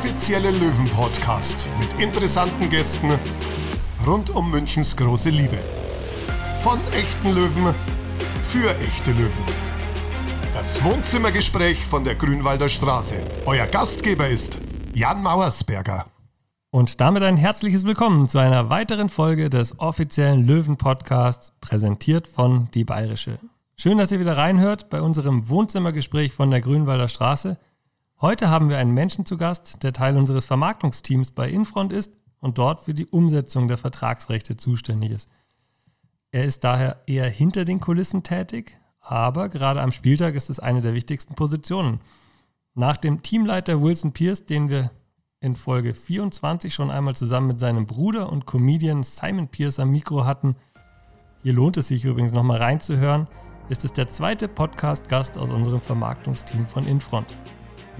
offizielle Löwen-Podcast mit interessanten Gästen rund um Münchens große Liebe. Von echten Löwen für echte Löwen. Das Wohnzimmergespräch von der Grünwalder Straße. Euer Gastgeber ist Jan Mauersberger. Und damit ein herzliches Willkommen zu einer weiteren Folge des offiziellen Löwen-Podcasts, präsentiert von Die Bayerische. Schön, dass ihr wieder reinhört bei unserem Wohnzimmergespräch von der Grünwalder Straße. Heute haben wir einen Menschen zu Gast, der Teil unseres Vermarktungsteams bei Infront ist und dort für die Umsetzung der Vertragsrechte zuständig ist. Er ist daher eher hinter den Kulissen tätig, aber gerade am Spieltag ist es eine der wichtigsten Positionen. Nach dem Teamleiter Wilson Pierce, den wir in Folge 24 schon einmal zusammen mit seinem Bruder und Comedian Simon Pierce am Mikro hatten, hier lohnt es sich übrigens nochmal reinzuhören, ist es der zweite Podcast-Gast aus unserem Vermarktungsteam von Infront.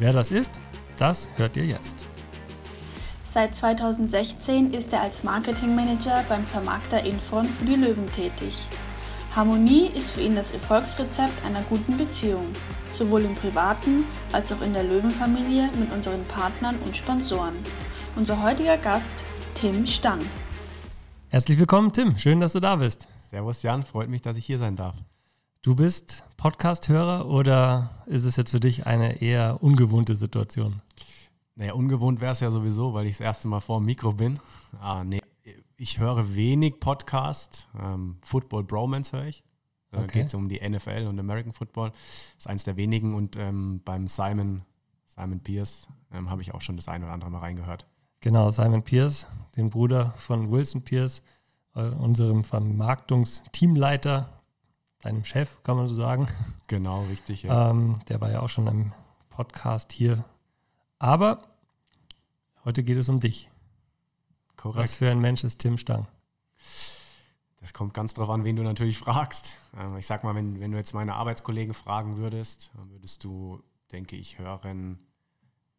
Wer das ist, das hört ihr jetzt. Seit 2016 ist er als Marketingmanager beim Vermarkter Infront für die Löwen tätig. Harmonie ist für ihn das Erfolgsrezept einer guten Beziehung, sowohl im privaten als auch in der Löwenfamilie mit unseren Partnern und Sponsoren. Unser heutiger Gast, Tim Stang. Herzlich willkommen, Tim. Schön, dass du da bist. Servus, Jan. Freut mich, dass ich hier sein darf. Du bist Podcast-Hörer oder ist es jetzt für dich eine eher ungewohnte Situation? Naja, ungewohnt wäre es ja sowieso, weil ich das erste Mal vor dem Mikro bin. Ah, nee, ich höre wenig Podcast. Ähm, Football Bromance höre ich. Da okay. geht es um die NFL und American Football. Das ist eins der wenigen und ähm, beim Simon, Simon Pierce, ähm, habe ich auch schon das ein oder andere Mal reingehört. Genau, Simon Pierce, den Bruder von Wilson Pierce, äh, unserem Vermarktungsteamleiter deinem Chef, kann man so sagen. Genau, richtig. Ja. Ähm, der war ja auch schon im Podcast hier. Aber heute geht es um dich. Korrekt. Was für ein Mensch ist Tim Stang? Das kommt ganz drauf an, wen du natürlich fragst. Ähm, ich sag mal, wenn, wenn du jetzt meine Arbeitskollegen fragen würdest, dann würdest du, denke ich, hören,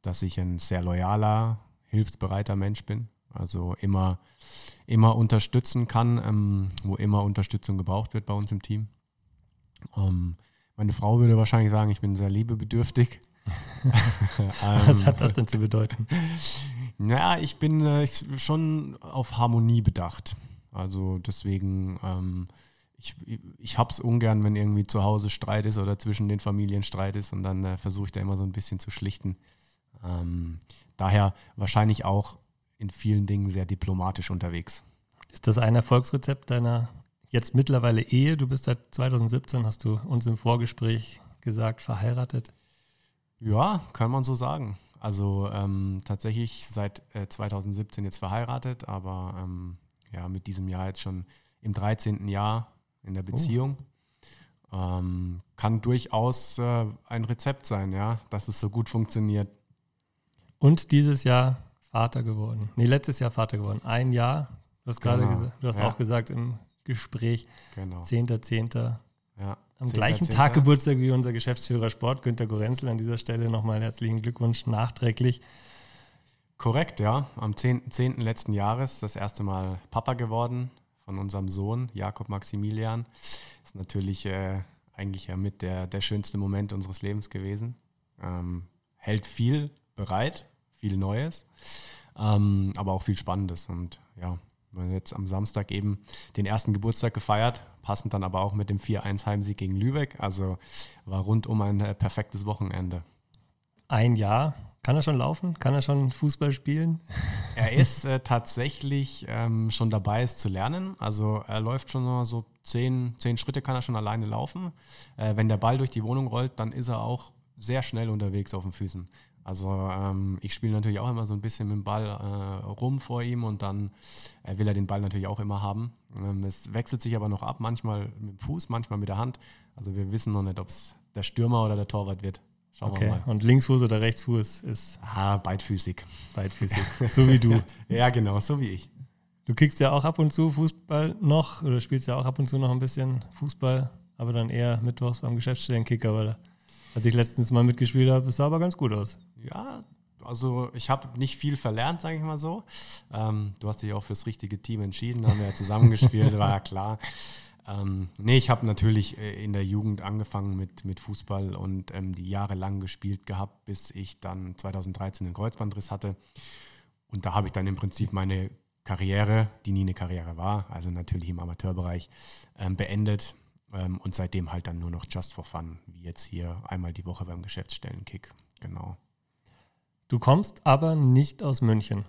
dass ich ein sehr loyaler, hilfsbereiter Mensch bin. Also immer, immer unterstützen kann, ähm, wo immer Unterstützung gebraucht wird bei uns im Team. Ähm, meine Frau würde wahrscheinlich sagen, ich bin sehr liebebedürftig. Was hat das denn zu bedeuten? Naja, ich bin äh, schon auf Harmonie bedacht. Also deswegen, ähm, ich, ich habe es ungern, wenn irgendwie zu Hause Streit ist oder zwischen den Familien Streit ist und dann äh, versuche ich da immer so ein bisschen zu schlichten. Ähm, daher wahrscheinlich auch in vielen Dingen sehr diplomatisch unterwegs. Ist das ein Erfolgsrezept deiner jetzt mittlerweile Ehe. Du bist seit 2017, hast du uns im Vorgespräch gesagt, verheiratet. Ja, kann man so sagen. Also ähm, tatsächlich seit äh, 2017 jetzt verheiratet, aber ähm, ja, mit diesem Jahr jetzt schon im 13. Jahr in der oh. Beziehung. Oh. Ähm, kann durchaus äh, ein Rezept sein, ja, dass es so gut funktioniert. Und dieses Jahr Vater geworden. Nee, letztes Jahr Vater geworden. Ein Jahr. Du hast gerade genau. gesagt, du hast ja. auch gesagt im Gespräch. Genau. 10.10. Ja. Am 10. gleichen 10. Tag Geburtstag wie unser Geschäftsführer Sport, Günter Gorenzel. An dieser Stelle nochmal herzlichen Glückwunsch nachträglich. Korrekt, ja. Am 10. 10. letzten Jahres das erste Mal Papa geworden von unserem Sohn Jakob Maximilian. Ist natürlich äh, eigentlich ja mit der, der schönste Moment unseres Lebens gewesen. Ähm, hält viel bereit, viel Neues, ähm, aber auch viel Spannendes. Und ja, jetzt am Samstag eben den ersten Geburtstag gefeiert, passend dann aber auch mit dem 4-1 Heimsieg gegen Lübeck. Also war rundum ein äh, perfektes Wochenende. Ein Jahr. Kann er schon laufen? Kann er schon Fußball spielen? Er ist äh, tatsächlich ähm, schon dabei, es zu lernen. Also er läuft schon so zehn, zehn Schritte kann er schon alleine laufen. Äh, wenn der Ball durch die Wohnung rollt, dann ist er auch sehr schnell unterwegs auf den Füßen. Also ähm, ich spiele natürlich auch immer so ein bisschen mit dem Ball äh, rum vor ihm und dann äh, will er den Ball natürlich auch immer haben. Ähm, es wechselt sich aber noch ab, manchmal mit dem Fuß, manchmal mit der Hand. Also wir wissen noch nicht, ob es der Stürmer oder der Torwart wird. Schauen okay. wir mal. Und Linksfuß oder Rechtsfuß ist? Ah, beidfüßig. Beidfüßig. so wie du. ja, genau, so wie ich. Du kickst ja auch ab und zu Fußball noch oder spielst ja auch ab und zu noch ein bisschen Fußball, aber dann eher mittwochs beim Geschäftsstellenkicker, oder? Als ich letztens mal mitgespielt habe, sah aber ganz gut aus. Ja, also ich habe nicht viel verlernt, sage ich mal so. Ähm, du hast dich auch fürs richtige Team entschieden, haben wir ja zusammengespielt, war ja klar. Ähm, nee, ich habe natürlich äh, in der Jugend angefangen mit, mit Fußball und ähm, die Jahre lang gespielt gehabt, bis ich dann 2013 einen Kreuzbandriss hatte. Und da habe ich dann im Prinzip meine Karriere, die nie eine Karriere war, also natürlich im Amateurbereich, ähm, beendet. Ähm, und seitdem halt dann nur noch just for fun, wie jetzt hier einmal die Woche beim Geschäftsstellenkick. Genau. Du kommst aber nicht aus München.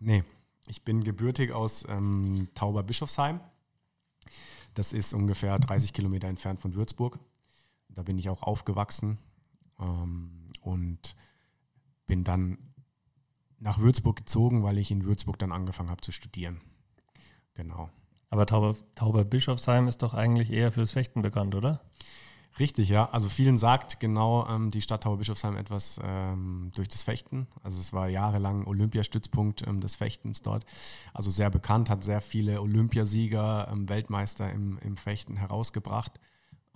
Nee, ich bin gebürtig aus ähm, Tauber-Bischofsheim. Das ist ungefähr 30 Kilometer entfernt von Würzburg. Da bin ich auch aufgewachsen ähm, und bin dann nach Würzburg gezogen, weil ich in Würzburg dann angefangen habe zu studieren. Genau. Aber Tauber, Tauber Bischofsheim ist doch eigentlich eher fürs Fechten bekannt, oder? Richtig, ja. Also vielen sagt genau ähm, die Stadt Tauberbischofsheim etwas ähm, durch das Fechten. Also es war jahrelang Olympiastützpunkt ähm, des Fechtens dort. Also sehr bekannt, hat sehr viele Olympiasieger, ähm, Weltmeister im, im Fechten herausgebracht.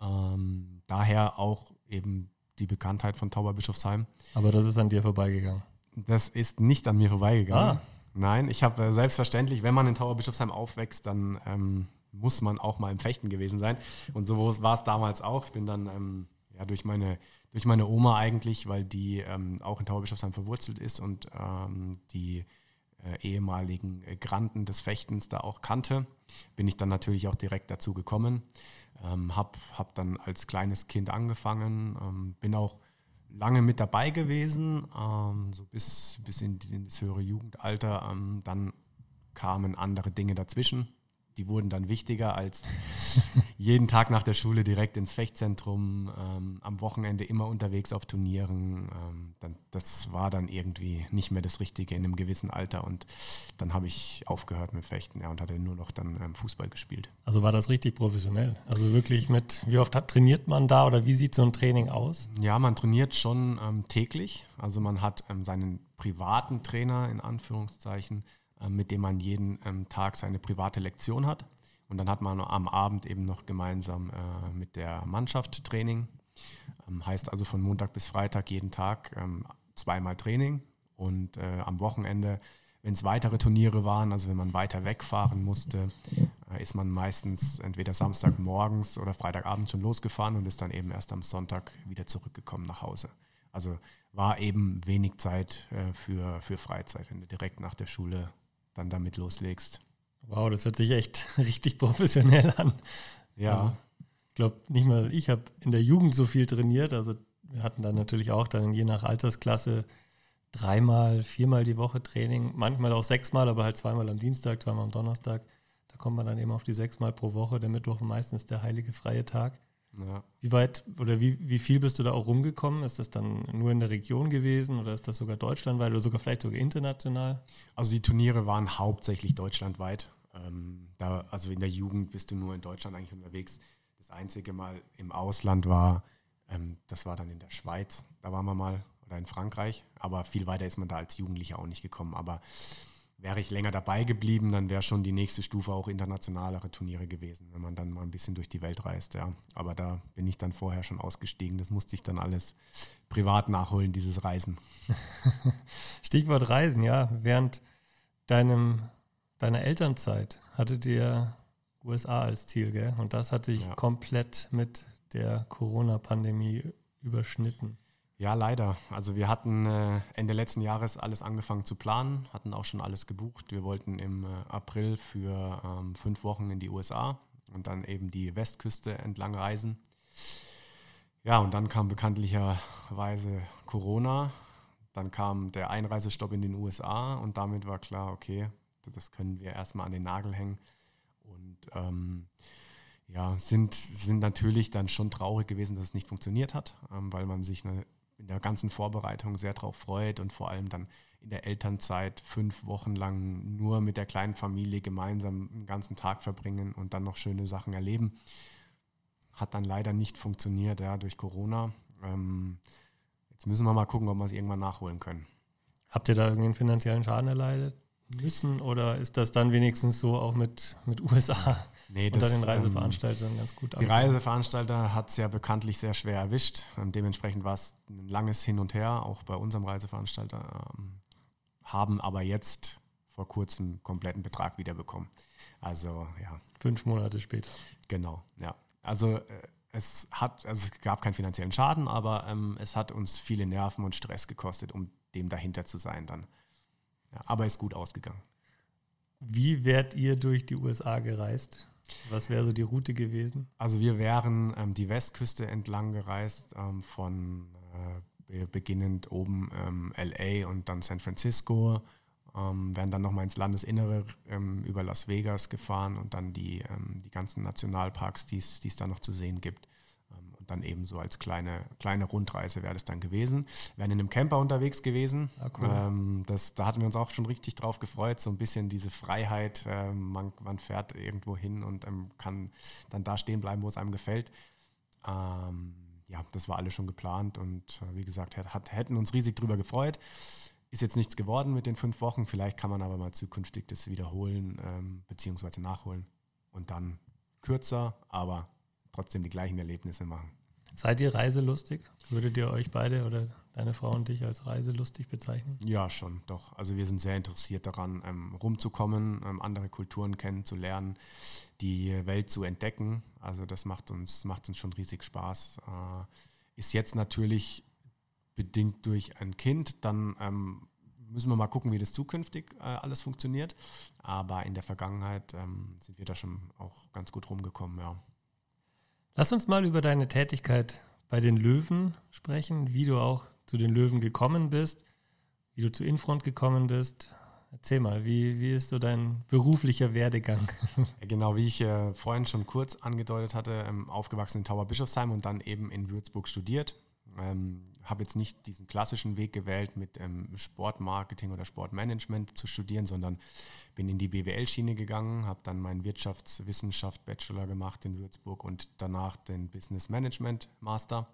Ähm, daher auch eben die Bekanntheit von Tauberbischofsheim. Aber das ist an dir vorbeigegangen. Das ist nicht an mir vorbeigegangen. Ah. Nein, ich habe äh, selbstverständlich, wenn man in Tauberbischofsheim aufwächst, dann ähm, muss man auch mal im Fechten gewesen sein. Und so war es damals auch. Ich bin dann ähm, ja, durch, meine, durch meine Oma eigentlich, weil die ähm, auch in Tauberbischofsheim verwurzelt ist und ähm, die äh, ehemaligen äh, Granden des Fechtens da auch kannte, bin ich dann natürlich auch direkt dazu gekommen. Ähm, hab, hab dann als kleines Kind angefangen, ähm, bin auch lange mit dabei gewesen, ähm, so bis, bis in, in, das höhere Jugendalter. Ähm, dann kamen andere Dinge dazwischen die wurden dann wichtiger als jeden Tag nach der Schule direkt ins Fechtzentrum, ähm, am Wochenende immer unterwegs auf Turnieren. Ähm, dann, das war dann irgendwie nicht mehr das Richtige in einem gewissen Alter und dann habe ich aufgehört mit Fechten ja, und hatte nur noch dann ähm, Fußball gespielt. Also war das richtig professionell? Also wirklich mit, wie oft hat, trainiert man da oder wie sieht so ein Training aus? Ja, man trainiert schon ähm, täglich. Also man hat ähm, seinen privaten Trainer in Anführungszeichen mit dem man jeden ähm, Tag seine private Lektion hat. Und dann hat man am Abend eben noch gemeinsam äh, mit der Mannschaft Training. Ähm, heißt also von Montag bis Freitag jeden Tag ähm, zweimal Training. Und äh, am Wochenende, wenn es weitere Turniere waren, also wenn man weiter wegfahren musste, äh, ist man meistens entweder Samstagmorgens oder Freitagabend schon losgefahren und ist dann eben erst am Sonntag wieder zurückgekommen nach Hause. Also war eben wenig Zeit äh, für, für Freizeit, wenn du direkt nach der Schule dann damit loslegst. Wow, das hört sich echt richtig professionell an. Ja. Also, ich glaube, nicht mal ich habe in der Jugend so viel trainiert. Also wir hatten dann natürlich auch dann je nach Altersklasse dreimal, viermal die Woche Training, manchmal auch sechsmal, aber halt zweimal am Dienstag, zweimal am Donnerstag. Da kommt man dann eben auf die sechsmal pro Woche. Der Mittwoch meistens der heilige freie Tag. Ja. Wie weit oder wie, wie viel bist du da auch rumgekommen? Ist das dann nur in der Region gewesen oder ist das sogar deutschlandweit oder sogar vielleicht sogar international? Also die Turniere waren hauptsächlich deutschlandweit. Ähm, da, also in der Jugend bist du nur in Deutschland eigentlich unterwegs. Das einzige Mal im Ausland war, ähm, das war dann in der Schweiz, da waren wir mal, oder in Frankreich. Aber viel weiter ist man da als Jugendlicher auch nicht gekommen. Aber wäre ich länger dabei geblieben, dann wäre schon die nächste Stufe auch internationalere Turniere gewesen, wenn man dann mal ein bisschen durch die Welt reist, ja. Aber da bin ich dann vorher schon ausgestiegen. Das musste ich dann alles privat nachholen, dieses Reisen. Stichwort Reisen, ja. Während deinem, deiner Elternzeit hattet ihr USA als Ziel, gell? Und das hat sich ja. komplett mit der Corona-Pandemie überschnitten. Ja, leider. Also wir hatten äh, Ende letzten Jahres alles angefangen zu planen, hatten auch schon alles gebucht. Wir wollten im äh, April für ähm, fünf Wochen in die USA und dann eben die Westküste entlang reisen. Ja, und dann kam bekanntlicherweise Corona. Dann kam der Einreisestopp in den USA und damit war klar, okay, das können wir erstmal an den Nagel hängen. Und ähm, ja, sind, sind natürlich dann schon traurig gewesen, dass es nicht funktioniert hat, ähm, weil man sich eine in der ganzen Vorbereitung sehr darauf freut und vor allem dann in der Elternzeit fünf Wochen lang nur mit der kleinen Familie gemeinsam einen ganzen Tag verbringen und dann noch schöne Sachen erleben. Hat dann leider nicht funktioniert, ja, durch Corona. Ähm, jetzt müssen wir mal gucken, ob wir es irgendwann nachholen können. Habt ihr da irgendwie einen finanziellen Schaden erleidet müssen oder ist das dann wenigstens so auch mit, mit USA? Nee, unter den Reiseveranstaltern ähm, ganz gut Die Reiseveranstalter hat es ja bekanntlich sehr schwer erwischt. Ähm, dementsprechend war es ein langes Hin und Her, auch bei unserem Reiseveranstalter. Ähm, haben aber jetzt vor kurzem kompletten Betrag wiederbekommen. Also ja. Fünf Monate später. Genau, ja. Also äh, es hat, also es gab keinen finanziellen Schaden, aber ähm, es hat uns viele Nerven und Stress gekostet, um dem dahinter zu sein dann. Ja, aber ist gut ausgegangen. Wie wärt ihr durch die USA gereist? Was wäre so die Route gewesen? Also wir wären ähm, die Westküste entlang gereist, ähm, von äh, beginnend oben ähm, LA und dann San Francisco, ähm, wären dann nochmal ins Landesinnere ähm, über Las Vegas gefahren und dann die, ähm, die ganzen Nationalparks, die es da noch zu sehen gibt. Ähm, dann eben so als kleine, kleine Rundreise wäre das dann gewesen. Wir wären in einem Camper unterwegs gewesen. Ah, cool. Ähm, das, da hatten wir uns auch schon richtig drauf gefreut, so ein bisschen diese Freiheit. Ähm, man, man, fährt irgendwo hin und kann dann da stehen bleiben, wo es einem gefällt ja, das war alles schon geplant und äh, wie gesagt, hat, hätten uns riesig drüber gefreut. Ist jetzt nichts geworden mit den fünf Wochen. Vielleicht kann man aber mal zukünftig das wiederholen ähm, bzw. nachholen und dann kürzer, aber trotzdem die gleichen Erlebnisse machen. Seid ihr reiselustig? Würdet ihr euch beide oder deine Frau und dich als reiselustig bezeichnen? Ja, schon, doch. Also wir sind sehr interessiert daran, ähm, rumzukommen, ähm, andere Kulturen kennenzulernen, die Welt zu entdecken. Also das macht uns, macht uns schon riesig Spaß. Äh, ist jetzt natürlich bedingt durch ein Kind, dann ähm, müssen wir mal gucken, wie das zukünftig äh, alles funktioniert. Aber in der Vergangenheit ähm, sind wir da schon auch ganz gut rumgekommen, ja. Lass uns mal über deine Tätigkeit bei den Löwen sprechen, wie du auch zu den Löwen gekommen bist, wie du zu Infront gekommen bist. Erzähl mal, wie, wie ist so dein beruflicher Werdegang? Genau, wie ich äh, vorhin schon kurz angedeutet hatte, ähm, aufgewachsen in Tauberbischofsheim und dann eben in Würzburg studiert. Ähm, habe jetzt nicht diesen klassischen Weg gewählt, mit ähm, Sportmarketing oder Sportmanagement zu studieren, sondern bin in die BWL-Schiene gegangen, habe dann meinen Wirtschaftswissenschaft Bachelor gemacht in Würzburg und danach den Business Management Master.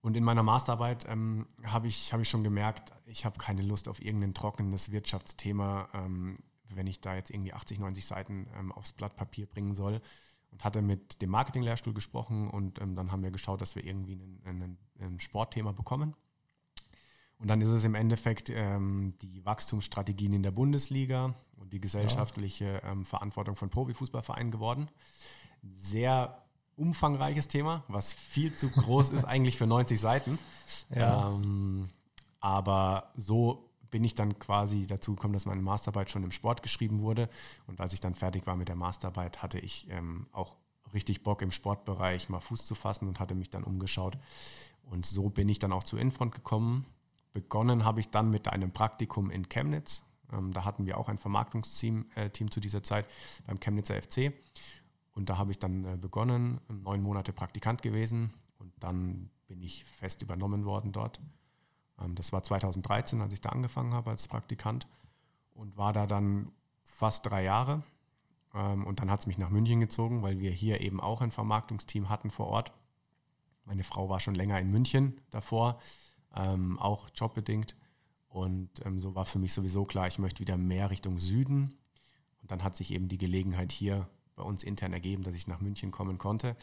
Und in meiner Masterarbeit ähm, habe ich, hab ich schon gemerkt, ich habe keine Lust auf irgendein trockenes Wirtschaftsthema, ähm, wenn ich da jetzt irgendwie 80, 90 Seiten ähm, aufs Blatt Papier bringen soll und hatte mit dem Marketinglehrstuhl gesprochen und ähm, dann haben wir geschaut, dass wir irgendwie ein Sportthema bekommen. Und dann ist es im Endeffekt ähm, die Wachstumsstrategien in der Bundesliga und die gesellschaftliche ähm, Verantwortung von Profifußballvereinen geworden. Sehr umfangreiches Thema, was viel zu groß ist eigentlich für 90 Seiten. Ja. Ähm, aber so bin ich dann quasi dazu gekommen, dass meine Masterarbeit schon im Sport geschrieben wurde. Und als ich dann fertig war mit der Masterarbeit, hatte ich ähm, auch richtig Bock im Sportbereich mal Fuß zu fassen und hatte mich dann umgeschaut. Und so bin ich dann auch zu Infront gekommen. Begonnen habe ich dann mit einem Praktikum in Chemnitz. Ähm, da hatten wir auch ein Vermarktungsteam äh, Team zu dieser Zeit beim Chemnitzer FC. Und da habe ich dann äh, begonnen, neun Monate Praktikant gewesen und dann bin ich fest übernommen worden dort. Ähm, das war 2013, als ich da angefangen habe als Praktikant und war da dann fast drei Jahre. Ähm, und dann hat es mich nach München gezogen, weil wir hier eben auch ein Vermarktungsteam hatten vor Ort. Meine Frau war schon länger in München davor, ähm, auch jobbedingt. Und so war für mich sowieso klar, ich möchte wieder mehr Richtung Süden. Und dann hat sich eben die Gelegenheit hier bei uns intern ergeben, dass ich nach München kommen konnte.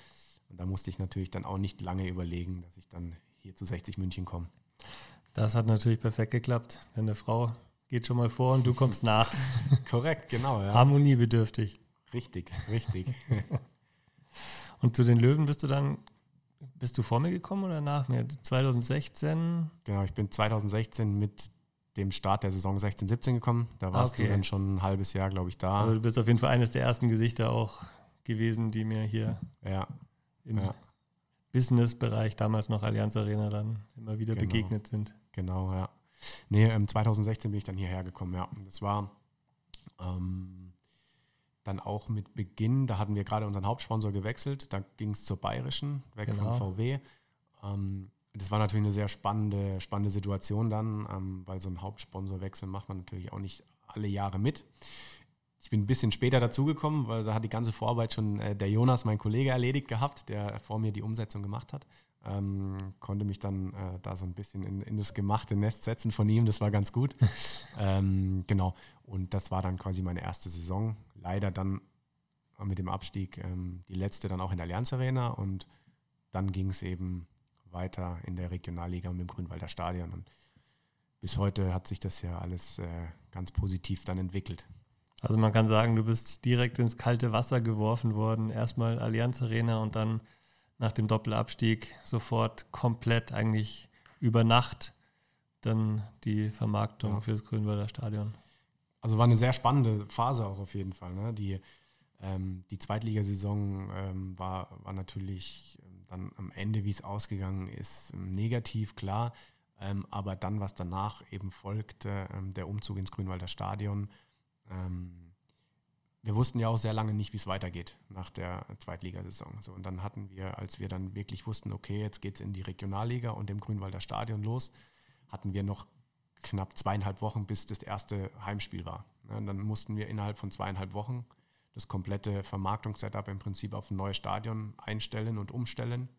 Und da musste ich natürlich dann auch nicht lange überlegen, dass ich dann hier zu 60 München komme. Das hat natürlich perfekt geklappt. Deine Frau geht schon mal vor und du kommst nach. Korrekt, genau. Ja. Harmoniebedürftig. Richtig, richtig. und zu den Löwen bist du dann, bist du vor mir gekommen oder nach mir? 2016? Genau, ich bin 2016 mit dem Start der Saison 16, 17 gekommen. Da warst okay. du dann schon ein halbes Jahr, glaube ich, da. Also du bist auf jeden Fall eines der ersten Gesichter auch gewesen, die mir hier ja. im ja. Business-Bereich, damals noch Allianz Arena, dann immer wieder genau. begegnet sind. Genau, ja. Nee, 2016 bin ich dann hierher gekommen, ja. Das war ähm, dann auch mit Beginn, da hatten wir gerade unseren Hauptsponsor gewechselt, da ging es zur Bayerischen, weg genau. von VW. Ähm, das war natürlich eine sehr spannende, spannende Situation dann, ähm, weil so ein Hauptsponsorwechsel macht man natürlich auch nicht alle Jahre mit. Ich bin ein bisschen später dazugekommen, weil da hat die ganze Vorarbeit schon äh, der Jonas, mein Kollege, erledigt gehabt, der vor mir die Umsetzung gemacht hat. Ähm, konnte mich dann äh, da so ein bisschen in, in, das gemachte Nest setzen von ihm, das war ganz gut. ähm, genau, und das war dann quasi meine erste Saison. Leider dann mit dem Abstieg ähm, die letzte dann auch in der Allianz Arena und dann ging es eben weiter in der Regionalliga und im Grünwalder Stadion. Und bis heute hat sich das ja alles äh, ganz positiv dann entwickelt. Also man kann sagen, du bist direkt ins kalte Wasser geworfen worden. Erstmal Allianz Arena und dann nach dem Doppelabstieg sofort komplett eigentlich über Nacht dann die Vermarktung ja. fürs Grünwalder Stadion. Also war eine sehr spannende Phase auch auf jeden Fall. Ne? Die, ähm, die Zweitligasaison ähm, war, war natürlich ähm, dann am Ende, wie es ausgegangen ist, ähm, negativ, klar. Ähm, aber dann, was danach eben folgte, ähm, der Umzug ins Grünwalder Stadion, wir wussten ja auch sehr lange nicht, wie es weitergeht nach der Zweitligasaison. So, und dann hatten wir, als wir dann wirklich wussten, okay, jetzt geht es in die Regionalliga und im Grünwalder Stadion los, hatten wir noch knapp zweieinhalb Wochen, bis das erste Heimspiel war. Und dann mussten wir innerhalb von zweieinhalb Wochen das komplette Vermarktungssetup im Prinzip auf ein neues Stadion einstellen und umstellen.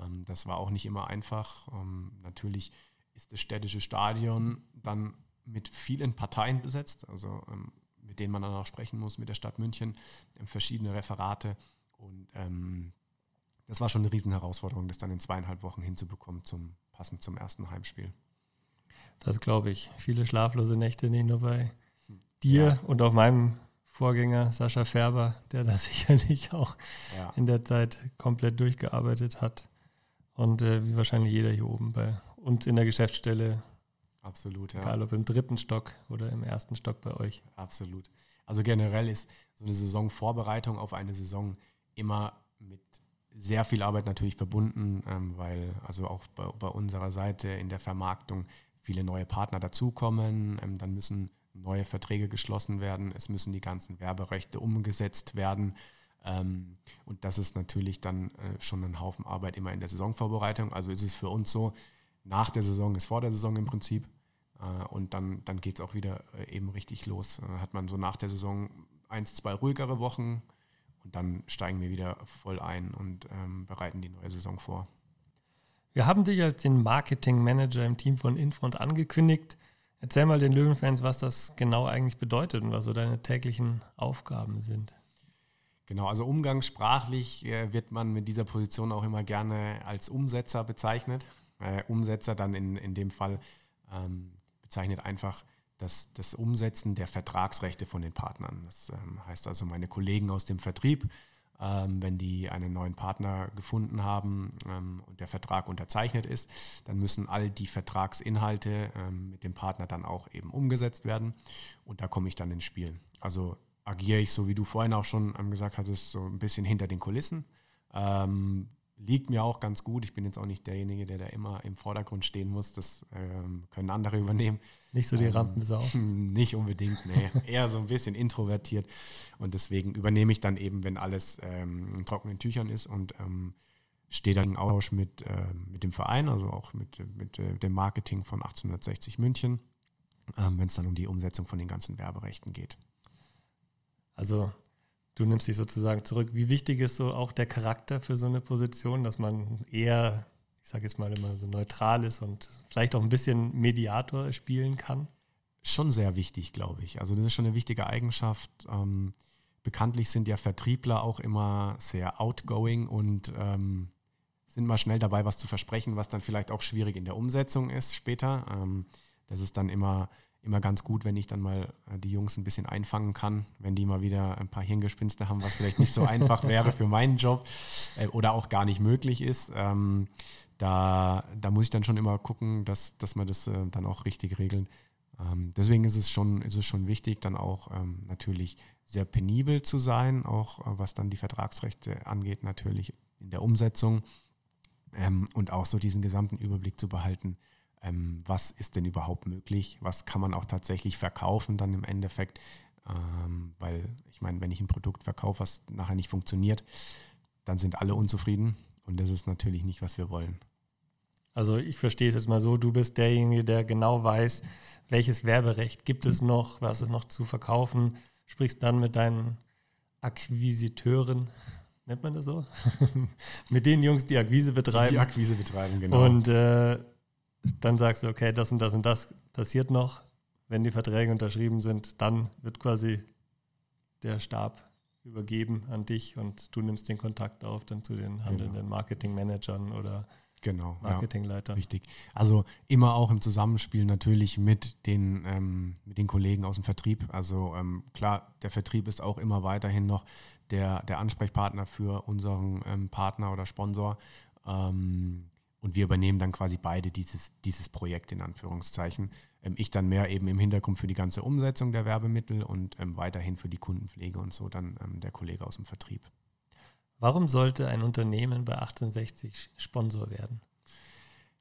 Ähm, das war auch nicht immer einfach. Ähm, natürlich ist das städtische Stadion dann mit vielen Parteien besetzt, also ähm, mit denen man dann auch sprechen muss, mit der Stadt München, verschiedene Referate. Und das war schon eine Riesenherausforderung, das dann in zweieinhalb Wochen hinzubekommen, zum, passend zum ersten Heimspiel. Das glaube ich. Viele schlaflose Nächte, nicht nur bei dir ja. und auch meinem Vorgänger Sascha Färber, der da sicherlich auch ja. in der Zeit komplett durchgearbeitet hat. Und äh, wie wahrscheinlich jeder hier oben bei uns in der Geschäftsstelle. Absolut, ja. Egal ob im dritten Stock oder im ersten Stock bei euch. Absolut. Also generell ist so eine Saisonvorbereitung auf eine Saison immer mit sehr viel Arbeit natürlich verbunden, ähm, weil also auch bei, bei, unserer Seite in der Vermarktung viele neue Partner dazukommen. Ähm, dann müssen neue Verträge geschlossen werden. Es müssen die ganzen Werberechte umgesetzt werden. Ähm, und das ist natürlich dann äh, schon ein Haufen Arbeit immer in der Saisonvorbereitung. Also ist es für uns so, nach der Saison ist vor der Saison im Prinzip. Äh, und dann, dann geht es auch wieder äh, eben richtig los. Dann hat man so nach der Saison eins, zwei ruhigere Wochen und dann steigen wir wieder voll ein und ähm, bereiten die neue Saison vor. Wir haben dich als den Marketing-Manager im Team von Infront angekündigt. Erzähl mal den Löwenfans, was das genau eigentlich bedeutet und was so deine täglichen Aufgaben sind. Genau, also umgangssprachlich äh, wird man mit dieser Position auch immer gerne als Umsetzer bezeichnet. Äh, Umsetzer dann in, in dem Fall ähm, bezeichnet einfach das, das Umsetzen der Vertragsrechte von den Partnern. Das ähm, heißt also, meine Kollegen aus dem Vertrieb ähm, wenn die einen neuen Partner gefunden haben ähm, und der Vertrag unterzeichnet ist, dann müssen all die Vertragsinhalte ähm, mit dem Partner dann auch eben umgesetzt werden. Und da komme ich dann ins Spiel. Also agiere ich, so wie du vorhin auch schon gesagt hattest, so ein bisschen hinter den Kulissen. Ähm, liegt mir auch ganz gut. Ich bin jetzt auch nicht derjenige, der da immer im Vordergrund stehen muss. Das ähm, können andere übernehmen. Nicht so die ähm, Rampensau? Nicht unbedingt, nee. Eher so ein bisschen introvertiert. Und deswegen übernehme ich dann eben, wenn alles ähm, in trockenen Tüchern ist und ähm, stehe dann im Austausch mit, äh, mit dem Verein, also auch mit, mit äh, dem Marketing von 1860 München, ähm, wenn es dann um die Umsetzung von den ganzen Werberechten geht. Also du nimmst dich sozusagen zurück. Wie wichtig ist so auch der Charakter für so eine Position, dass man eher, ich sage jetzt mal immer so neutral ist und vielleicht auch ein bisschen Mediator spielen kann? Schon sehr wichtig, glaube ich. Also das ist schon eine wichtige Eigenschaft. Ähm, bekanntlich sind ja Vertriebler auch immer sehr outgoing und ähm, sind mal schnell dabei, was zu versprechen, was dann vielleicht auch schwierig in der Umsetzung ist später. Ähm, das ist dann immer immer ganz gut, wenn ich dann mal äh, die Jungs ein bisschen einfangen kann, wenn die mal wieder ein paar Hirngespinste haben, was vielleicht nicht so einfach wäre für meinen Job äh, oder auch gar nicht möglich ist. Ähm, da, da muss ich dann schon immer gucken, dass, dass wir das äh, dann auch richtig regeln. Ähm, deswegen ist es, schon, ist es schon wichtig, dann auch ähm, natürlich sehr penibel zu sein, auch was dann die Vertragsrechte angeht, natürlich in der Umsetzung und auch so diesen gesamten Überblick zu behalten, ähm, was ist denn überhaupt möglich, was kann man auch tatsächlich verkaufen dann im Endeffekt, ähm, weil ich meine, wenn ich ein Produkt verkaufe, was nachher nicht funktioniert, dann sind alle unzufrieden und das ist natürlich nicht, was wir wollen. Also ich verstehe es jetzt mal so, du bist derjenige, der genau weiß, welches Werberecht gibt es noch, was ist noch zu verkaufen, sprichst dann mit deinen Akquisiteuren, nennt man das so? mit den Jungs, die Akquise betreiben. Die Akquise betreiben, genau. Und äh, dann sagst du, okay, das und das und das passiert noch. Wenn die Verträge unterschrieben sind, dann wird quasi der Stab übergeben an dich und du nimmst den Kontakt auf dann zu den handelnden genau. Marketingmanagern oder Genau. Marketingleiter. Ja, richtig. Also immer auch im Zusammenspiel natürlich mit den, ähm, mit den Kollegen aus dem Vertrieb. Also ähm, klar, der Vertrieb ist auch immer weiterhin noch der, der Ansprechpartner für unseren ähm, Partner oder Sponsor. Ähm, und wir übernehmen dann quasi beide dieses, dieses Projekt in Anführungszeichen. Ähm, ich dann mehr eben im Hintergrund für die ganze Umsetzung der Werbemittel und ähm, weiterhin für die Kundenpflege und so dann der Kollege aus dem Vertrieb. Warum sollte ein Unternehmen bei 1860 Sponsor werden?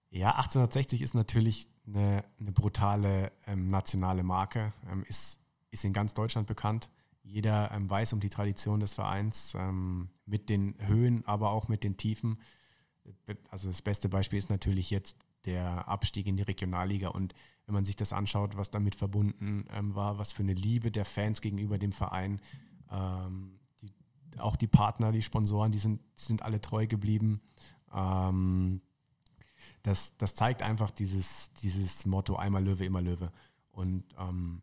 Ja, 1860 ist natürlich eine, eine brutale ähm, nationale Marke, ähm, ist, ist in ganz Deutschland bekannt. Jeder ähm, weiß um die Tradition des Vereins ähm, mit den Höhen, aber auch mit den Tiefen. Also das beste Beispiel ist natürlich jetzt der Abstieg in die Regionalliga und wenn man sich das anschaut, was damit verbunden ähm, war, was für eine Liebe der Fans gegenüber dem Verein, ähm, auch die Partner, die Sponsoren, die sind, die sind alle treu geblieben. Ähm, das, das zeigt einfach dieses, dieses Motto einmal Löwe, immer Löwe. Und ähm,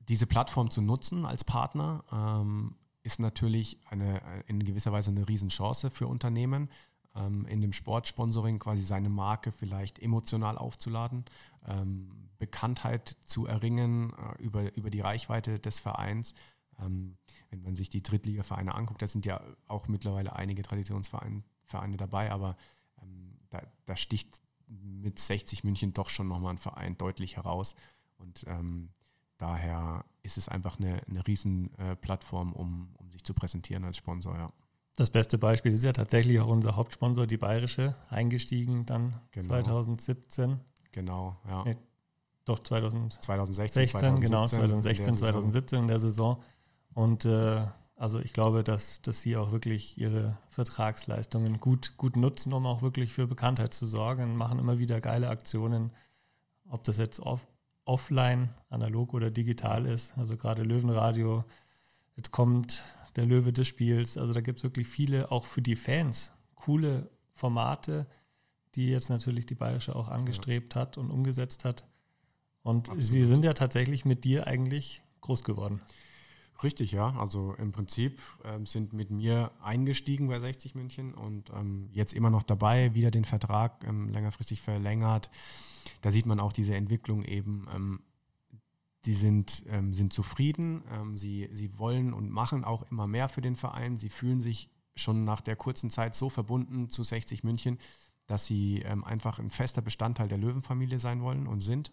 diese Plattform zu nutzen als Partner ähm, ist natürlich eine, in gewisser Weise eine Riesenchance für Unternehmen, in dem Sportsponsoring quasi seine Marke vielleicht emotional aufzuladen, ähm, Bekanntheit zu erringen äh, über, über die Reichweite des Vereins. Ähm, wenn man sich die Drittligavereine anguckt, da sind ja auch mittlerweile einige Traditionsvereine Vereine dabei, aber ähm, da, da, sticht mit 60 München doch schon nochmal ein Verein deutlich heraus. Und ähm, daher ist es einfach eine, eine Riesenplattform, äh, um, um sich zu präsentieren als Sponsor, ja. Das beste Beispiel ist ja tatsächlich auch unser Hauptsponsor, die Bayerische, eingestiegen dann genau. 2017. Genau, ja. Nee, doch 2000, 2016, 2017, genau, 2016, 2017 in der Saison. Und äh, also ich glaube, dass, dass sie auch wirklich ihre Vertragsleistungen gut, gut nutzen, um auch wirklich für Bekanntheit zu sorgen, machen immer wieder geile Aktionen, ob das jetzt off, offline, analog oder digital ist. Also gerade Löwenradio, jetzt kommt der Löwe des Spiels. Also da gibt es wirklich viele, auch für die Fans, coole Formate, die jetzt natürlich die Bayerische auch angestrebt ja. hat und umgesetzt hat. Und Absolut. sie sind ja tatsächlich mit dir eigentlich groß geworden. Richtig, ja. Also im Prinzip ähm, sind mit mir eingestiegen bei 60 München und ähm, jetzt immer noch dabei, wieder den Vertrag ähm, längerfristig verlängert. Da sieht man auch diese Entwicklung eben. Ähm, die sind, ähm, sind zufrieden, ähm, sie, sie wollen und machen auch immer mehr für den Verein. Sie fühlen sich schon nach der kurzen Zeit so verbunden zu 60 München, dass sie einfach ein fester Bestandteil der Löwenfamilie sein wollen und sind.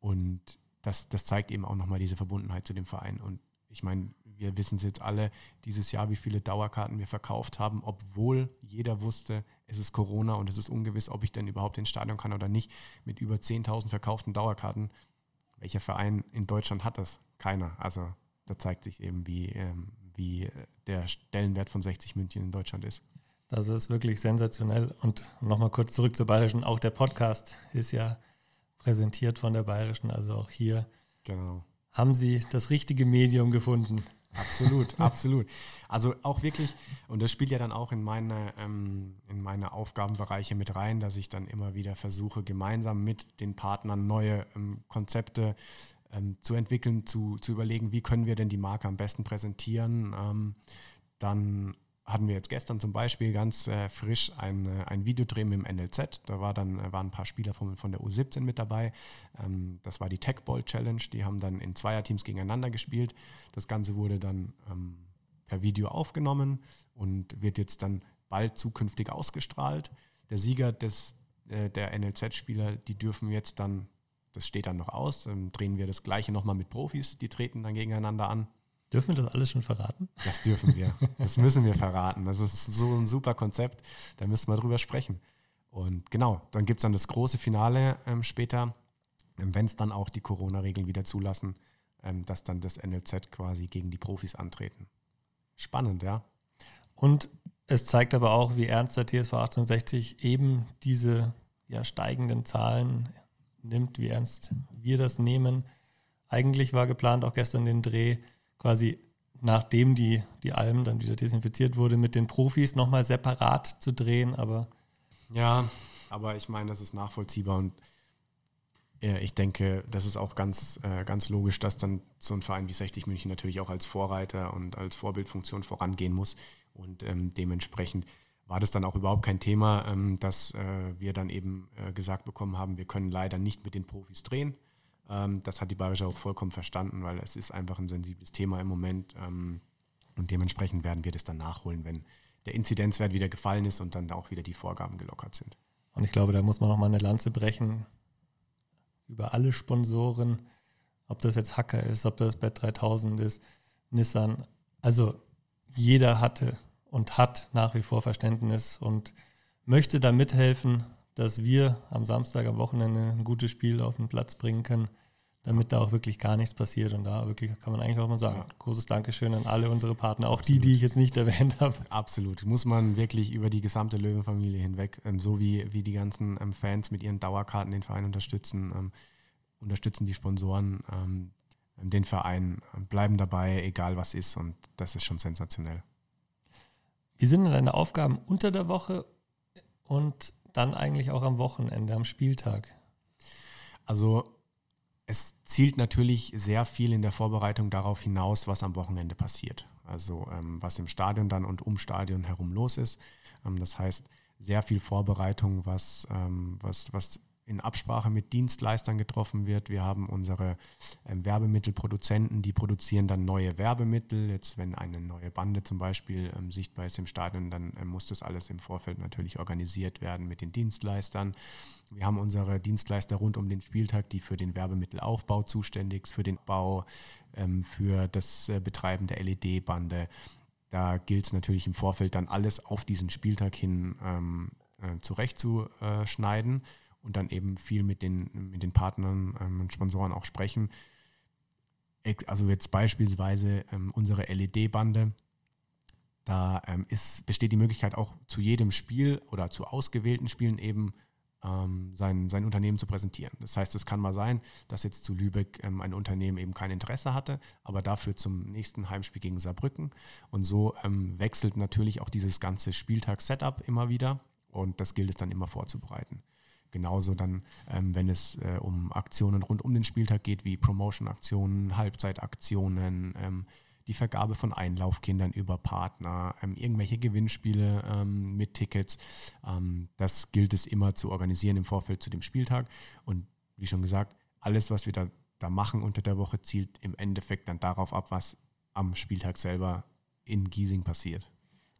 und das, das zeigt eben auch nochmal diese Verbundenheit zu dem Verein. Und ich meine, wir wissen es jetzt alle dieses Jahr, wie viele Dauerkarten wir verkauft haben, obwohl jeder wusste, es ist Corona und es ist ungewiss, ob ich denn überhaupt ins Stadion kann oder nicht. Mit über 10.000 verkauften Dauerkarten. Welcher Verein in Deutschland hat das? Keiner. Also da zeigt sich eben, wie, ähm, wie der Stellenwert von 60 München in Deutschland ist. Das ist wirklich sensationell. Und nochmal kurz zurück zur Bayerischen. Auch der Podcast ist ja präsentiert von der Bayerischen. Also auch hier genau. haben Sie das richtige Medium gefunden. Absolut, absolut. Also auch wirklich, und das spielt ja dann auch in meine, ähm, in meine Aufgabenbereiche mit rein, dass ich dann immer wieder versuche, gemeinsam mit den Partnern neue ähm, Konzepte ähm, zu entwickeln, zu, zu überlegen, wie können wir denn die Marke am besten präsentieren. Ähm, dann hatten wir jetzt gestern zum Beispiel ganz äh, frisch ein, äh, ein Videodreh mit dem NLZ. Da war dann, äh, waren ein paar Spieler von, von der U17 mit dabei. Ähm, das war die Tech Ball Challenge. Die haben dann in Zweierteams gegeneinander gespielt. Das Ganze wurde dann ähm, per Video aufgenommen und wird jetzt dann bald zukünftig ausgestrahlt. Der Sieger des, äh, der NLZ-Spieler, die dürfen jetzt dann, das steht dann noch aus, ähm, drehen wir das gleiche nochmal mit Profis, die treten dann gegeneinander an. Dürfen wir das alles schon verraten? Das dürfen wir. Das müssen wir verraten. Das ist so ein super Konzept. Da müssen wir drüber sprechen. Und genau, dann gibt es dann das große Finale ähm, später, ähm, wenn es dann auch die Corona-Regeln wieder zulassen, ähm, dass dann das NLZ quasi gegen die Profis antreten. Spannend, ja. Und es zeigt aber auch, wie ernst der TSV 1860 eben diese ja, steigenden Zahlen nimmt, wie ernst wir das nehmen. Eigentlich war geplant auch gestern den Dreh quasi nachdem die, die Alm dann wieder desinfiziert wurde, mit den Profis nochmal separat zu drehen, aber. Ja, aber ich meine, das ist nachvollziehbar und ich denke, das ist auch ganz, äh, ganz logisch, dass dann so ein Verein wie 60 München natürlich auch als Vorreiter und als Vorbildfunktion vorangehen muss und ähm, dementsprechend war das dann auch überhaupt kein Thema, ähm, dass äh, wir dann eben äh, gesagt bekommen haben, wir können leider nicht mit den Profis drehen. Ähm, das hat die Bayerische auch vollkommen verstanden, weil es ist einfach ein sensibles Thema im Moment. Ähm, und dementsprechend werden wir das dann nachholen, wenn der Inzidenzwert wieder gefallen ist und dann auch wieder die Vorgaben gelockert sind. Und ich glaube, da muss man noch mal eine Lanze brechen über alle Sponsoren, ob das jetzt Hacker ist, ob das Bet 3000 ist, Nissan. Also jeder hatte und hat nach wie vor Verständnis und möchte da mithelfen, dass wir am Samstag, am Wochenende ein gutes Spiel auf den Platz bringen können, damit da auch wirklich gar nichts passiert. Und da wirklich kann man eigentlich auch mal sagen, ja. großes Dankeschön an alle unsere Partner, auch Absolut. die, die ich jetzt nicht erwähnt habe. Absolut. Muss man wirklich über die gesamte Löwenfamilie hinweg, ähm, so wie, wie die ganzen ähm, Fans mit ihren Dauerkarten den Verein unterstützen, ähm, unterstützen die Sponsoren ähm, den Verein, ähm, bleiben dabei, egal was ist. Und das ist schon sensationell. Wie sind denn deine Aufgaben unter der Woche und dann eigentlich auch am Wochenende, am Spieltag? Also es zielt natürlich sehr viel in der Vorbereitung darauf hinaus, was am Wochenende passiert. Also ähm, was im Stadion dann und um Stadion herum los ist. Ähm, das heißt, sehr viel Vorbereitung, was, ähm, was, was in Absprache mit Dienstleistern getroffen wird. Wir haben unsere ähm, Werbemittelproduzenten, die produzieren dann neue Werbemittel. Jetzt, wenn eine neue Bande zum Beispiel ähm, sichtbar ist im Stadion, dann ähm, muss das alles im Vorfeld natürlich organisiert werden mit den Dienstleistern. Wir haben unsere Dienstleister rund um den Spieltag, die für den Werbemittelaufbau zuständig sind, für den Bau, ähm, für das äh, Betreiben der LED-Bande. Da gilt es natürlich im Vorfeld dann alles auf diesen Spieltag hin ähm, äh, zurechtzuschneiden. Und dann eben viel mit den, mit den Partnern ähm, und Sponsoren auch sprechen. Also jetzt beispielsweise ähm, unsere LED-Bande, da ähm, ist, besteht die Möglichkeit auch zu jedem Spiel oder zu ausgewählten Spielen eben ähm, sein, sein Unternehmen zu präsentieren. Das heißt, es kann mal sein, dass jetzt zu Lübeck ähm, ein Unternehmen eben kein Interesse hatte, aber dafür zum nächsten Heimspiel gegen Saarbrücken. Und so ähm, wechselt natürlich auch dieses ganze Spieltag-Setup immer wieder und das gilt es dann immer vorzubereiten. Genauso dann, ähm, wenn es äh, um Aktionen rund um den Spieltag geht, wie Promotion-Aktionen, Halbzeitaktionen, ähm, die Vergabe von Einlaufkindern über Partner, ähm, irgendwelche Gewinnspiele ähm, mit Tickets. Ähm, das gilt es immer zu organisieren im Vorfeld zu dem Spieltag. Und wie schon gesagt, alles, was wir da, da machen unter der Woche, zielt im Endeffekt dann darauf ab, was am Spieltag selber in Giesing passiert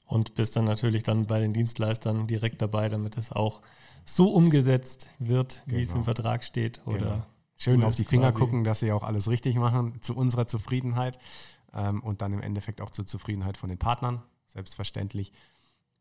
und bist dann natürlich dann bei den Dienstleistern direkt dabei, damit es auch so umgesetzt wird, wie genau. es im genau. Vertrag steht. Oder genau. Schön auf die Finger gucken, dass sie auch alles richtig machen, zu unserer Zufriedenheit ähm, und dann im Endeffekt auch zur Zufriedenheit von den Partnern, selbstverständlich.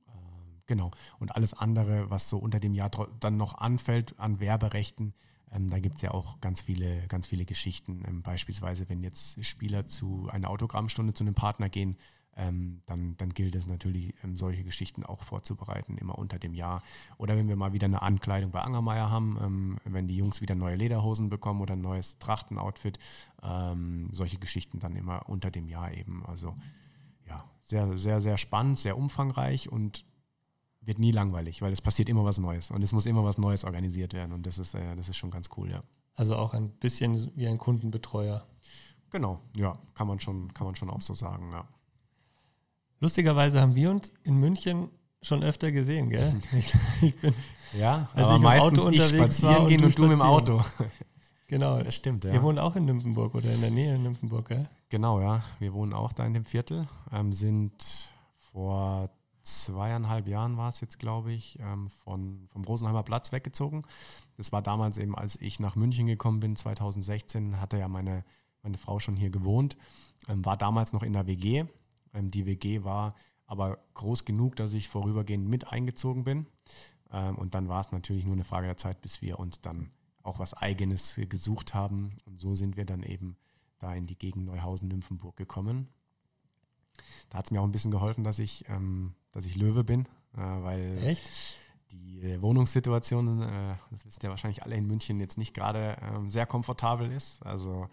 Ähm, genau. Und alles andere, was so unter dem Jahr dann noch anfällt an Werberechten, ähm, da gibt es ja auch ganz viele, ganz viele Geschichten. Ähm, beispielsweise, wenn jetzt Spieler zu einer Autogrammstunde zu einem Partner gehen, ähm, dann, dann gilt es natürlich, ähm, solche Geschichten auch vorzubereiten, immer unter dem Jahr. Oder wenn wir mal wieder eine Ankleidung bei Angermeier haben, ähm, wenn die Jungs wieder neue Lederhosen bekommen oder ein neues Trachtenoutfit, ähm, solche Geschichten dann immer unter dem Jahr eben. Also ja, sehr, sehr, sehr spannend, sehr umfangreich und wird nie langweilig, weil es passiert immer was Neues und es muss immer was Neues organisiert werden und das ist, äh, das ist schon ganz cool, ja. Also auch ein bisschen wie ein Kundenbetreuer. Genau, ja, kann man schon, kann man schon auch so sagen, ja. Lustigerweise haben wir uns in München schon öfter gesehen, gell? Ich, ich bin, ja, aber ich meistens Auto ich spazieren gehen und, und du, mit dem Auto. Genau. Das stimmt, ja. Wir wohnen auch in Nymphenburg oder in der Nähe in Nymphenburg, gell? Genau, ja. Wir wohnen auch da in dem Viertel, ähm, sind vor zweieinhalb Jahren war es jetzt, glaube ich, ähm, von, vom Rosenheimer Platz weggezogen. Das war damals eben, als ich nach München gekommen bin, 2016, hatte ja meine, meine Frau schon hier gewohnt, ähm, war damals noch in der WG ähm, die WG war aber groß genug, dass ich vorübergehend mit eingezogen bin. Ähm, und dann war es natürlich nur eine Frage der Zeit, bis wir uns dann auch was Eigenes gesucht haben. Und so sind wir dann eben da in die Gegend Neuhausen-Nymphenburg gekommen. Da hat es mir auch ein bisschen geholfen, dass ich, ähm, dass ich Löwe bin, äh, weil Echt? die äh, Wohnungssituation, äh, das wisst ihr wahrscheinlich alle in München, jetzt nicht gerade ähm, sehr komfortabel ist. Also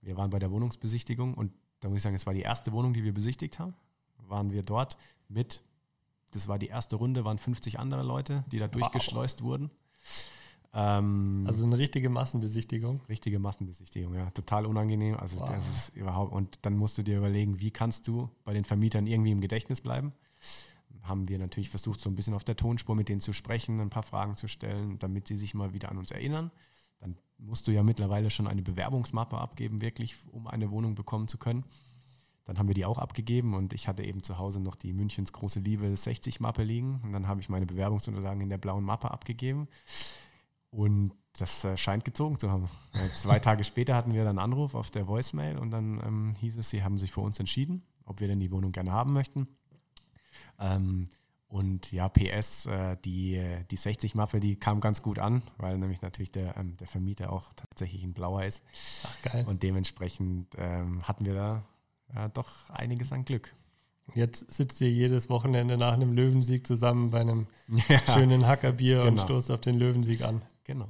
wir waren bei der Wohnungsbesichtigung und da muss ich sagen, es war die erste Wohnung, die wir besichtigt haben. Waren wir dort mit, das war die erste Runde, waren 50 andere Leute, die da wow. durchgeschleust wurden. Ähm, also eine richtige Massenbesichtigung. Richtige Massenbesichtigung, ja. Total unangenehm. Also wow. das ist überhaupt, und dann musst du dir überlegen, wie kannst du bei den Vermietern irgendwie im Gedächtnis bleiben. haben wir natürlich versucht, so ein bisschen auf der Tonspur mit denen zu sprechen, ein paar Fragen zu stellen, damit sie sich mal wieder an uns erinnern. Dann musst du ja mittlerweile schon eine Bewerbungsmappe abgeben, wirklich, um eine Wohnung bekommen zu können. Dann haben wir die auch abgegeben und ich hatte eben zu Hause noch die Münchens große Liebe 60-Mappe liegen. Und dann habe ich meine Bewerbungsunterlagen in der blauen Mappe abgegeben. Und das äh, scheint gezogen zu haben. Zwei Tage später hatten wir dann einen Anruf auf der Voicemail und dann ähm, hieß es, sie haben sich für uns entschieden, ob wir denn die Wohnung gerne haben möchten. Ähm, und ja, PS, äh, die, die 60-Mappe, die kam ganz gut an, weil nämlich natürlich der, ähm, der Vermieter auch tatsächlich ein blauer ist. Ach, geil. Und dementsprechend ähm, hatten wir da ja, doch einiges an Glück. Jetzt sitzt ihr jedes Wochenende nach einem Löwensieg zusammen bei einem ja, schönen Hackerbier genau. und stoßt auf den Löwensieg an. Genau.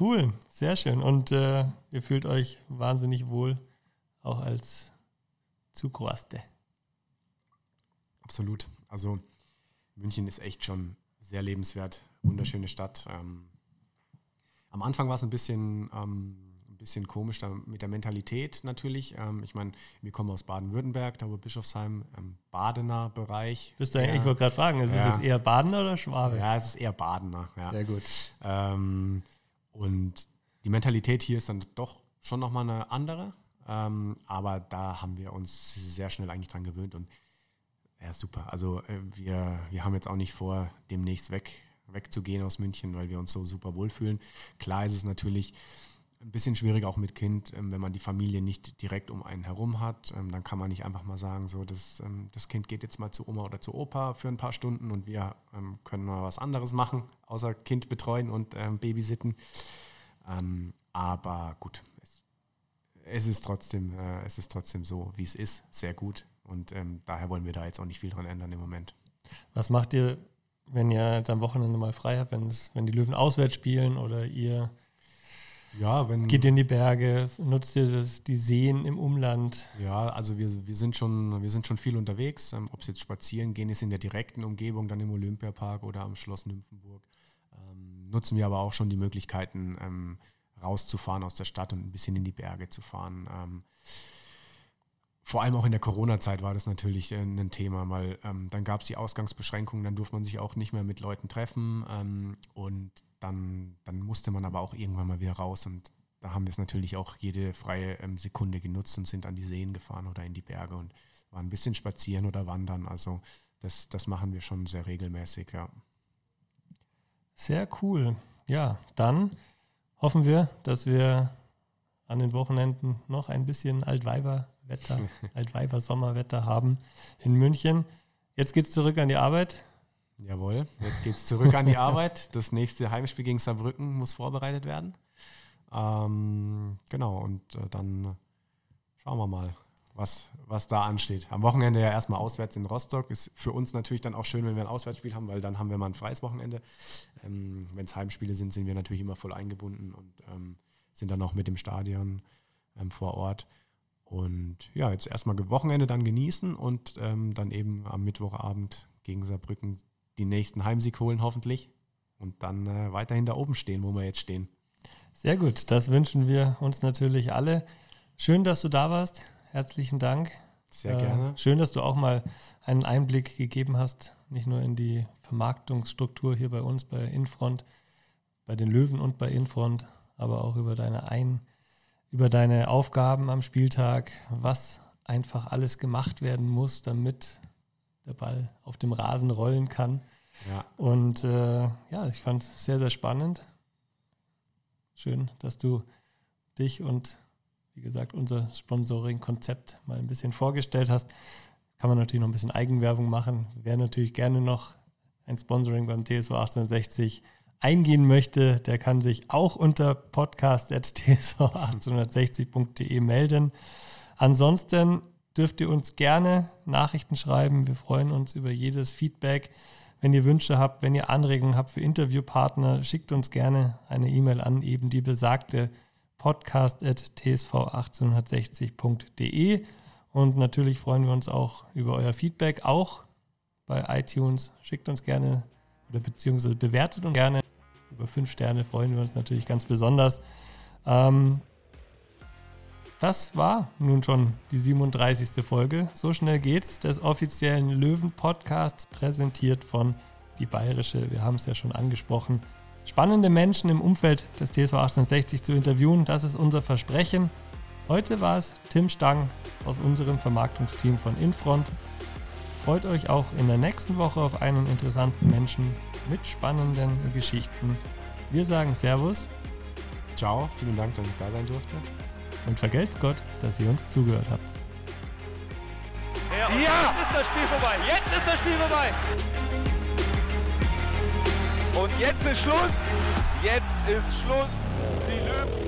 Cool, sehr schön. Und äh, ihr fühlt euch wahnsinnig wohl, auch als Zugraste. Absolut. Also München ist echt schon sehr lebenswert, wunderschöne Stadt. Ähm, am Anfang war es ein bisschen, ähm, ein bisschen komisch da mit der Mentalität natürlich. Ähm, ich meine, wir kommen aus Baden-Württemberg, da wo Bischofsheim, ähm, Badener Bereich. Bist du, ja, ich wollte gerade fragen, ist ja. es jetzt eher Badener oder Schwabe? Ja, es ist eher Badener. Ja. Sehr gut. Ähm, und die Mentalität hier ist dann doch schon nochmal eine andere. Ähm, aber da haben wir uns sehr schnell eigentlich dran gewöhnt und ja, super. Also äh, wir, wir haben jetzt auch nicht vor, demnächst weg, wegzugehen aus München, weil wir uns so super wohlfühlen. Klar ist es natürlich ein bisschen schwierig auch mit Kind, ähm, wenn man die Familie nicht direkt um einen herum hat. Ähm, dann kann man nicht einfach mal sagen, so das, ähm, das Kind geht jetzt mal zu Oma oder zu Opa für ein paar Stunden und wir können mal was anderes machen, außer Kind betreuen und babysitten. aber gut, es, ist trotzdem, äh, es ist trotzdem so, wie es ist, sehr gut. Und ähm, daher wollen wir da jetzt auch nicht viel dran ändern im Moment. Was macht ihr, wenn ihr jetzt am Wochenende mal frei habt, wenn, es, wenn die Löwen auswärts spielen oder ihr ja, wenn, geht ihr in die Berge, nutzt ihr das, die Seen im Umland? Ja, also wir, wir, sind, schon, wir sind schon viel unterwegs. Ähm, Ob es jetzt spazieren gehen ist in der direkten Umgebung, dann im Olympiapark oder am Schloss Nymphenburg. Ähm, nutzen wir aber auch schon die Möglichkeiten, ähm, rauszufahren aus der Stadt und ein bisschen in die Berge zu fahren. Vor allem auch in der Corona-Zeit war das natürlich äh, ein Thema, weil ähm, dann gab es die Ausgangsbeschränkungen, dann durfte man sich auch nicht mehr mit Leuten treffen ähm, und dann, dann musste man aber auch irgendwann mal wieder raus und da haben wir es natürlich auch jede freie ähm, Sekunde genutzt und sind an die Seen gefahren oder in die Berge und waren ein bisschen spazieren oder wandern. Also das, das machen wir schon sehr regelmäßig, ja. Sehr cool. Ja, dann hoffen wir, dass wir an den Wochenenden noch ein bisschen Altweiber Wetter, Altweiber Sommerwetter haben in München. Jetzt geht es zurück an die Arbeit. Jawohl, jetzt geht es zurück an die Arbeit. Das nächste Heimspiel gegen Saarbrücken muss vorbereitet werden. Ähm, genau, und äh, dann schauen wir mal, was, was da ansteht. Am Wochenende ja erstmal auswärts in Rostock. Ist für uns natürlich dann auch schön, wenn wir ein Auswärtsspiel haben, weil dann haben wir mal ein freies Wochenende. Ähm, wenn es Heimspiele sind, sind wir natürlich immer voll eingebunden und ähm, sind dann auch mit dem Stadion ähm, vor Ort. Und ja, jetzt erstmal Wochenende dann genießen und ähm, dann eben am Mittwochabend gegen Saarbrücken die nächsten Heimsieg holen, hoffentlich. Und dann äh, weiterhin da oben stehen, wo wir jetzt stehen. Sehr gut, das wünschen wir uns natürlich alle. Schön, dass du da warst. Herzlichen Dank. Sehr äh, gerne. Schön, dass du auch mal einen Einblick gegeben hast, nicht nur in die Vermarktungsstruktur hier bei uns, bei Infront, bei den Löwen und bei Infront, aber auch über deine Ein- über deine Aufgaben am Spieltag, was einfach alles gemacht werden muss, damit der Ball auf dem Rasen rollen kann. Ja. Und äh, ja, ich fand es sehr, sehr spannend. Schön, dass du dich und wie gesagt unser Sponsoring-Konzept mal ein bisschen vorgestellt hast. Kann man natürlich noch ein bisschen Eigenwerbung machen. Wer natürlich gerne noch ein Sponsoring beim TSV 1860 eingehen möchte, der kann sich auch unter podcast.tsv1860.de melden. Ansonsten dürft ihr uns gerne Nachrichten schreiben. Wir freuen uns über jedes Feedback. Wenn ihr Wünsche habt, wenn ihr Anregungen habt für Interviewpartner, schickt uns gerne eine E-Mail an eben die besagte podcast.tsv1860.de. Und natürlich freuen wir uns auch über euer Feedback, auch bei iTunes. Schickt uns gerne oder beziehungsweise bewertet uns gerne. Über fünf Sterne freuen wir uns natürlich ganz besonders. Ähm, das war nun schon die 37. Folge. So schnell geht's des offiziellen Löwen-Podcasts, präsentiert von die Bayerische. Wir haben es ja schon angesprochen. Spannende Menschen im Umfeld des TSV 1860 zu interviewen, das ist unser Versprechen. Heute war es Tim Stang aus unserem Vermarktungsteam von Infront. Freut euch auch in der nächsten Woche auf einen interessanten Menschen mit spannenden Geschichten. Wir sagen Servus. Ciao, vielen Dank, dass ich da sein durfte. Und vergelt's Gott, dass ihr uns zugehört habt. Ja, ja, jetzt ist das Spiel vorbei. Jetzt ist das Spiel vorbei. Und jetzt ist Schluss. Jetzt ist Schluss. Die Löwen.